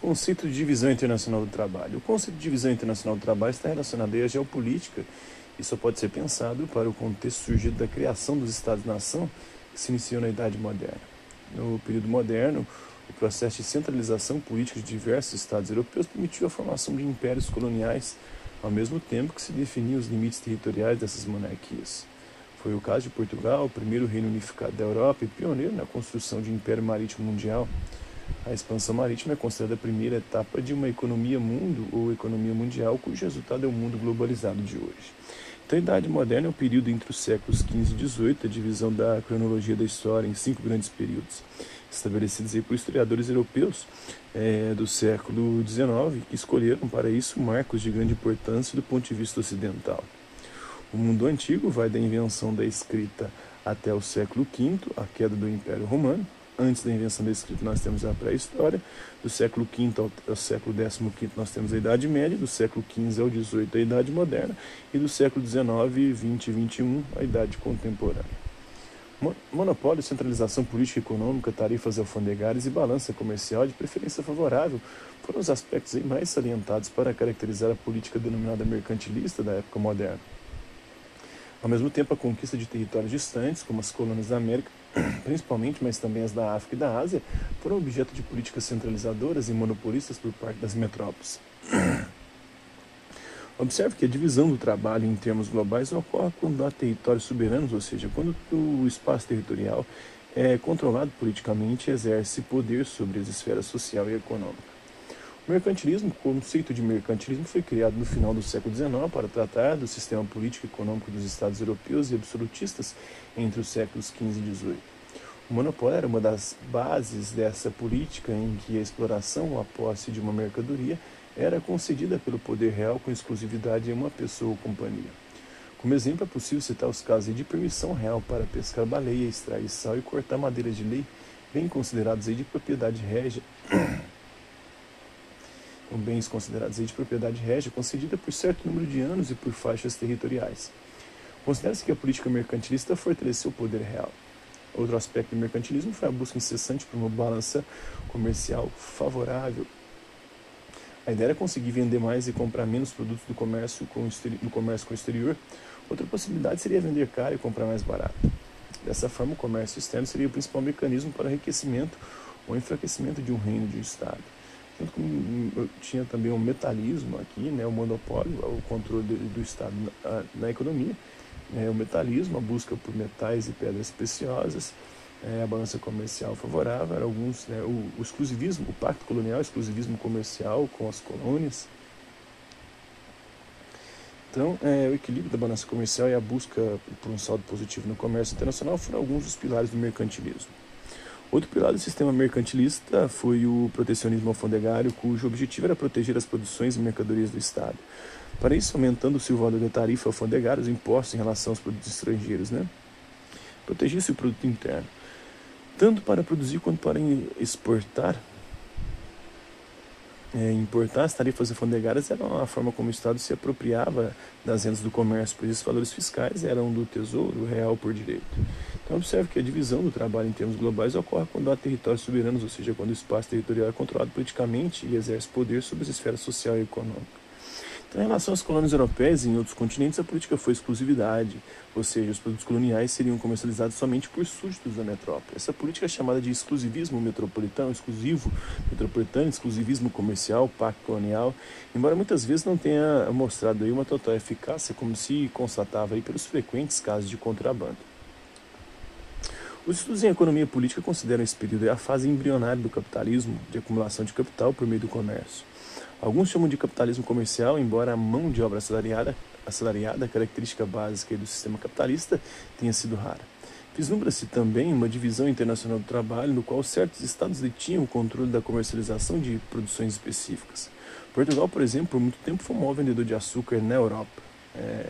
Conceito de divisão internacional do trabalho. O conceito de divisão internacional do trabalho está relacionado à geopolítica e só pode ser pensado para o contexto surgido da criação dos Estados-nação que se iniciou na Idade Moderna. No período moderno, o processo de centralização política de diversos Estados europeus permitiu a formação de impérios coloniais, ao mesmo tempo que se definiam os limites territoriais dessas monarquias. Foi o caso de Portugal, o primeiro reino unificado da Europa e pioneiro na construção de um império marítimo mundial. A expansão marítima é considerada a primeira etapa de uma economia mundo ou economia mundial, cujo resultado é o mundo globalizado de hoje. Então, a Idade Moderna é o período entre os séculos XV e XVIII, a divisão da cronologia da história em cinco grandes períodos, estabelecidos por historiadores europeus é, do século XIX, que escolheram para isso marcos de grande importância do ponto de vista ocidental. O mundo antigo vai da invenção da escrita até o século V, a queda do Império Romano, antes da invenção da escrita, nós temos a pré-história. Do século V ao, ao século XV, nós temos a Idade Média. Do século XV ao XVIII, a Idade Moderna. E do século XIX, XX e XXI, a Idade Contemporânea. Monopólio, centralização política e econômica, tarifas alfandegárias e balança comercial de preferência favorável foram os aspectos mais salientados para caracterizar a política denominada mercantilista da época moderna. Ao mesmo tempo, a conquista de territórios distantes, como as colônias da América, principalmente, mas também as da África e da Ásia, foram objeto de políticas centralizadoras e monopolistas por parte das metrópoles. Observe que a divisão do trabalho em termos globais ocorre quando há territórios soberanos, ou seja, quando o espaço territorial é controlado politicamente e exerce poder sobre as esferas social e econômica. O mercantilismo, o conceito de mercantilismo foi criado no final do século XIX para tratar do sistema político e econômico dos Estados europeus e absolutistas entre os séculos XV e XVIII. O monopólio era uma das bases dessa política em que a exploração ou a posse de uma mercadoria era concedida pelo poder real com exclusividade em uma pessoa ou companhia. Como exemplo, é possível citar os casos de permissão real para pescar baleia, extrair sal e cortar madeira de lei, bem considerados de propriedade régia com bens considerados de propriedade régia concedida por certo número de anos e por faixas territoriais. Considera-se que a política mercantilista fortaleceu o poder real. Outro aspecto do mercantilismo foi a busca incessante por uma balança comercial favorável. A ideia era conseguir vender mais e comprar menos produtos do comércio com, do comércio com o exterior. Outra possibilidade seria vender caro e comprar mais barato. Dessa forma, o comércio externo seria o principal mecanismo para enriquecimento ou enfraquecimento de um reino de um Estado. Tinha também o metalismo aqui, né, o monopólio, o controle do Estado na, na economia, é, o metalismo, a busca por metais e pedras preciosas, é, a balança comercial favorável, era alguns, né, o, o, exclusivismo, o pacto colonial, o exclusivismo comercial com as colônias. Então, é, o equilíbrio da balança comercial e a busca por um saldo positivo no comércio internacional foram alguns dos pilares do mercantilismo. Outro pilar do sistema mercantilista foi o protecionismo alfandegário, cujo objetivo era proteger as produções e mercadorias do Estado. Para isso, aumentando-se o valor da tarifa alfandegária, os impostos em relação aos produtos estrangeiros, né? Protegia-se o produto interno, tanto para produzir quanto para exportar é, importar as tarifas alfandegárias era uma forma como o Estado se apropriava das rendas do comércio, pois esses valores fiscais eram do tesouro real por direito. Então, observe que a divisão do trabalho em termos globais ocorre quando há territórios soberanos, ou seja, quando o espaço territorial é controlado politicamente e exerce poder sobre as esferas social e econômica. Então, em relação às colônias europeias e em outros continentes, a política foi exclusividade, ou seja, os produtos coloniais seriam comercializados somente por súditos da metrópole. Essa política é chamada de exclusivismo metropolitano, exclusivo metropolitano, exclusivismo comercial, pacto colonial, embora muitas vezes não tenha mostrado aí uma total eficácia, como se constatava aí pelos frequentes casos de contrabando. Os estudos em economia política consideram esse período a fase embrionária do capitalismo, de acumulação de capital por meio do comércio. Alguns chamam de capitalismo comercial, embora a mão de obra assalariada, assalariada característica básica do sistema capitalista, tenha sido rara. Vislumbra-se também uma divisão internacional do trabalho, no qual certos estados detinham o controle da comercialização de produções específicas. Portugal, por exemplo, por muito tempo foi o maior vendedor de açúcar na Europa. É,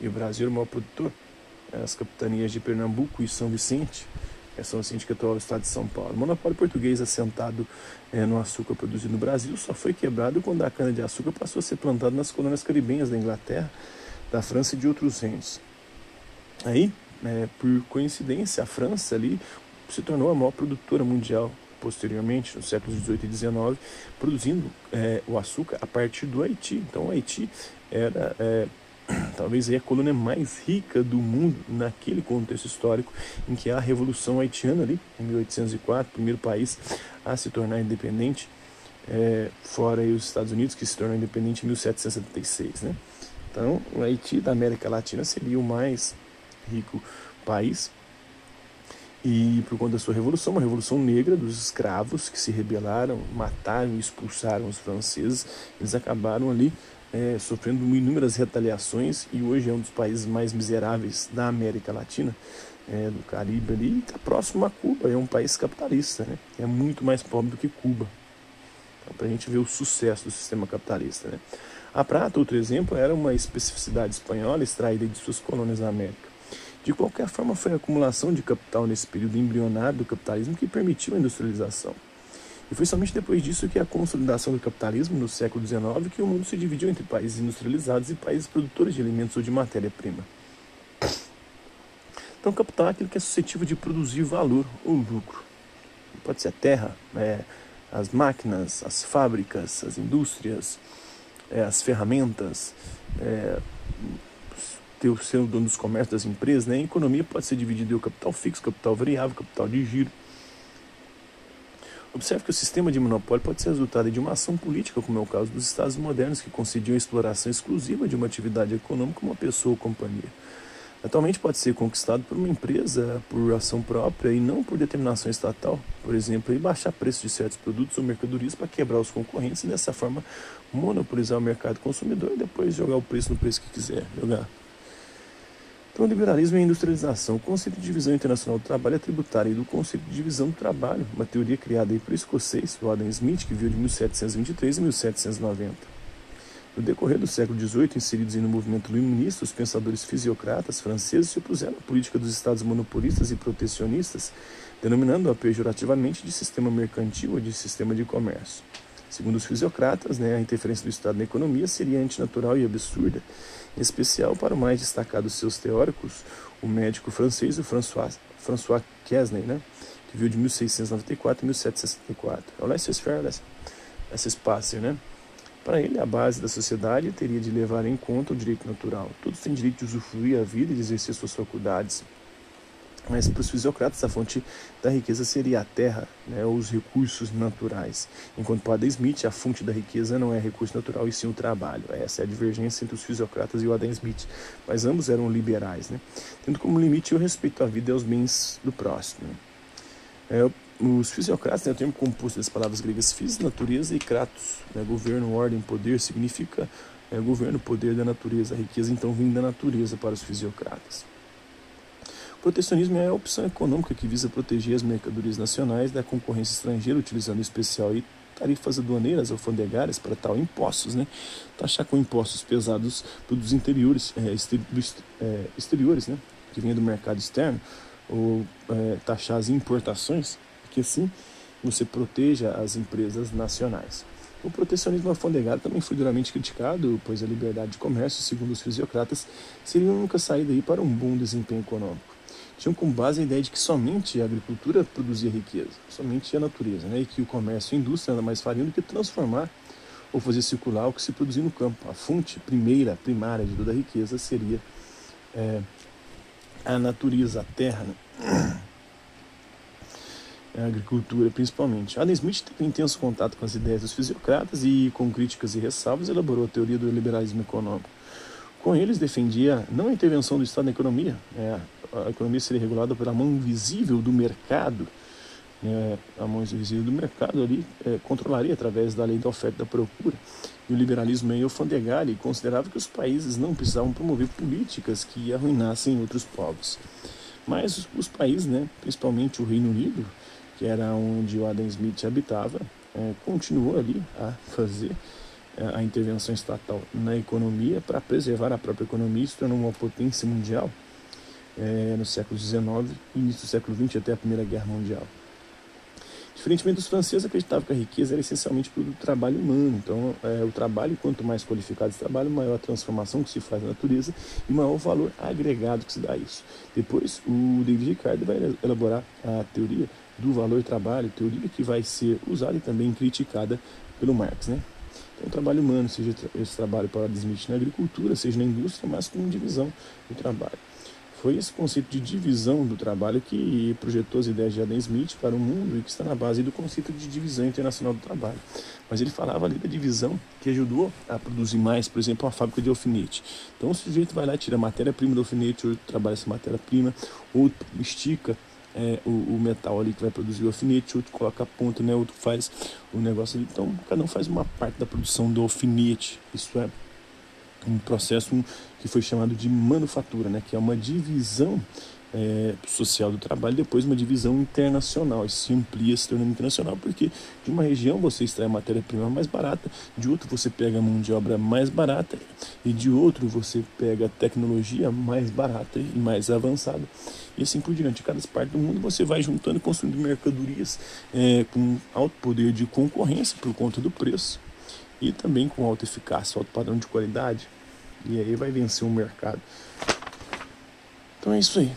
e o Brasil o maior produtor. As capitanias de Pernambuco e São Vicente é São Vicente que é o estado de São Paulo. O monopólio português assentado é, no açúcar produzido no Brasil só foi quebrado quando a cana-de-açúcar passou a ser plantada nas colônias caribenhas da Inglaterra, da França e de outros reinos. Aí, é, por coincidência, a França ali se tornou a maior produtora mundial posteriormente, nos séculos 18 e 19, produzindo é, o açúcar a partir do Haiti. Então, o Haiti era talvez a colônia mais rica do mundo naquele contexto histórico em que a Revolução Haitiana ali, em 1804, primeiro país a se tornar independente, é, fora os Estados Unidos, que se tornou independente em 1776, né? Então, o Haiti da América Latina seria o mais rico país e por conta da sua revolução, uma revolução negra dos escravos que se rebelaram, mataram e expulsaram os franceses, eles acabaram ali é, sofrendo inúmeras retaliações e hoje é um dos países mais miseráveis da América Latina, é, do Caribe ali, está próximo a Cuba, é um país capitalista, né? é muito mais pobre do que Cuba. Então, para a gente ver o sucesso do sistema capitalista. Né? A prata, outro exemplo, era uma especificidade espanhola extraída de suas colônias na América. De qualquer forma, foi a acumulação de capital nesse período embrionário do capitalismo que permitiu a industrialização. E foi somente depois disso que a consolidação do capitalismo no século XIX que o mundo se dividiu entre países industrializados e países produtores de alimentos ou de matéria-prima. Então, capital é aquilo que é suscetível de produzir valor ou lucro. Pode ser a terra, é, as máquinas, as fábricas, as indústrias, é, as ferramentas, é, ter o dono dos comércios das empresas. Né? A economia pode ser dividida em capital fixo, capital variável, capital de giro. Observe que o sistema de monopólio pode ser resultado de uma ação política, como é o caso dos Estados modernos, que concediam a exploração exclusiva de uma atividade econômica a uma pessoa ou companhia. Atualmente pode ser conquistado por uma empresa por ação própria e não por determinação estatal, por exemplo, e baixar preços de certos produtos ou mercadorias para quebrar os concorrentes e dessa forma monopolizar o mercado consumidor e depois jogar o preço no preço que quiser jogar. Então, liberalismo e a industrialização. O conceito de divisão internacional do trabalho é tributário do conceito de divisão do trabalho, uma teoria criada aí por escocês, o Adam Smith, que viu de 1723 a 1790. No decorrer do século XVIII, inseridos no movimento iluminista, os pensadores fisiocratas franceses se opuseram à política dos estados monopolistas e protecionistas, denominando-a pejorativamente de sistema mercantil ou de sistema de comércio. Segundo os fisiocratas, né, a interferência do Estado na economia seria antinatural e absurda, em especial para o mais destacado dos seus teóricos, o médico francês o François, François Quesnay, né, que viu de 1694 a 1764. É o laissez-faire, laissez-passer, né? Para ele, a base da sociedade teria de levar em conta o direito natural. Todos têm direito de usufruir a vida e de exercer suas faculdades. Mas para os fisiocratas, a fonte da riqueza seria a terra, né, os recursos naturais. Enquanto para Adam Smith, a fonte da riqueza não é recurso natural, e sim o trabalho. Essa é a divergência entre os fisiocratas e o Adam Smith. Mas ambos eram liberais, né, tendo como limite o respeito à vida e aos bens do próximo. É, os fisiocratas, né, o termo composto das palavras gregas fis, natureza e kratos, né, governo, ordem, poder, significa é, governo, poder da natureza. A riqueza, então, vem da natureza para os fisiocratas. Protecionismo é a opção econômica que visa proteger as mercadorias nacionais da concorrência estrangeira, utilizando especial tarifas aduaneiras alfandegárias para tal impostos, né? Taxar com impostos pesados produtos interiores, é, é, exteriores, né? Que vêm do mercado externo, ou é, taxar as importações, que assim você proteja as empresas nacionais. O protecionismo alfandegário também foi duramente criticado, pois a liberdade de comércio, segundo os fisiocratas, seria a única saída aí para um bom desempenho econômico tinham como base a ideia de que somente a agricultura produzia riqueza, somente a natureza, né? e que o comércio e a indústria nada mais fariam do que transformar ou fazer circular o que se produzia no campo. A fonte primeira, primária de toda a riqueza seria é, a natureza, a terra, né? a agricultura principalmente. Adam Smith teve intenso contato com as ideias dos fisiocratas e, com críticas e ressalvas, elaborou a teoria do liberalismo econômico. Com eles defendia não a intervenção do Estado na economia, é, a economia seria regulada pela mão invisível do mercado, é, a mão invisível do mercado ali é, controlaria através da lei da oferta e da procura. E o liberalismo meio alfandegário considerava que os países não precisavam promover políticas que arruinassem outros povos. Mas os, países, né, principalmente o Reino Unido, que era onde o Adam Smith habitava, é, continuou ali a fazer a intervenção estatal na economia para preservar a própria economia e se tornou uma potência mundial é, no século XIX início do século XX até a Primeira Guerra Mundial. Diferentemente dos franceses, acreditavam que a riqueza era essencialmente do trabalho humano. Então, é, o trabalho, quanto mais qualificado esse trabalho, maior a transformação que se faz na natureza e maior o valor agregado que se dá a isso. Depois, o David Ricardo vai elaborar a teoria do valor trabalho, teoria que vai ser usada e também criticada pelo Marx, né? Então, o trabalho humano, seja esse trabalho para Smith na agricultura, seja na indústria, mas com divisão do trabalho. Foi esse conceito de divisão do trabalho que projetou as ideias de Adam Smith para o mundo e que está na base do conceito de divisão internacional do trabalho. Mas ele falava ali da divisão que ajudou a produzir mais, por exemplo, uma fábrica de alfinete. Então o sujeito vai lá tira a matéria-prima do alfinete, outro trabalha essa matéria-prima, outro estica é, o, o, metal ali que vai produzir o alfinete, outro coloca a ponta, né, outro faz o negócio ali. Então cada um faz uma parte da produção do alfinete. Isso é um processo que foi chamado de manufatura, né, que é uma divisão é, social do trabalho, depois uma divisão internacional. Isso se amplia, se tornando internacional, porque de uma região você extrai matéria-prima mais barata, de outro você pega mão de obra mais barata, e de outro você pega tecnologia mais barata e mais avançada. E assim por diante. Cada parte do mundo você vai juntando e construindo mercadorias é, com alto poder de concorrência por conta do preço e também com alta eficácia, alto padrão de qualidade. E aí vai vencer o mercado. Então é isso aí.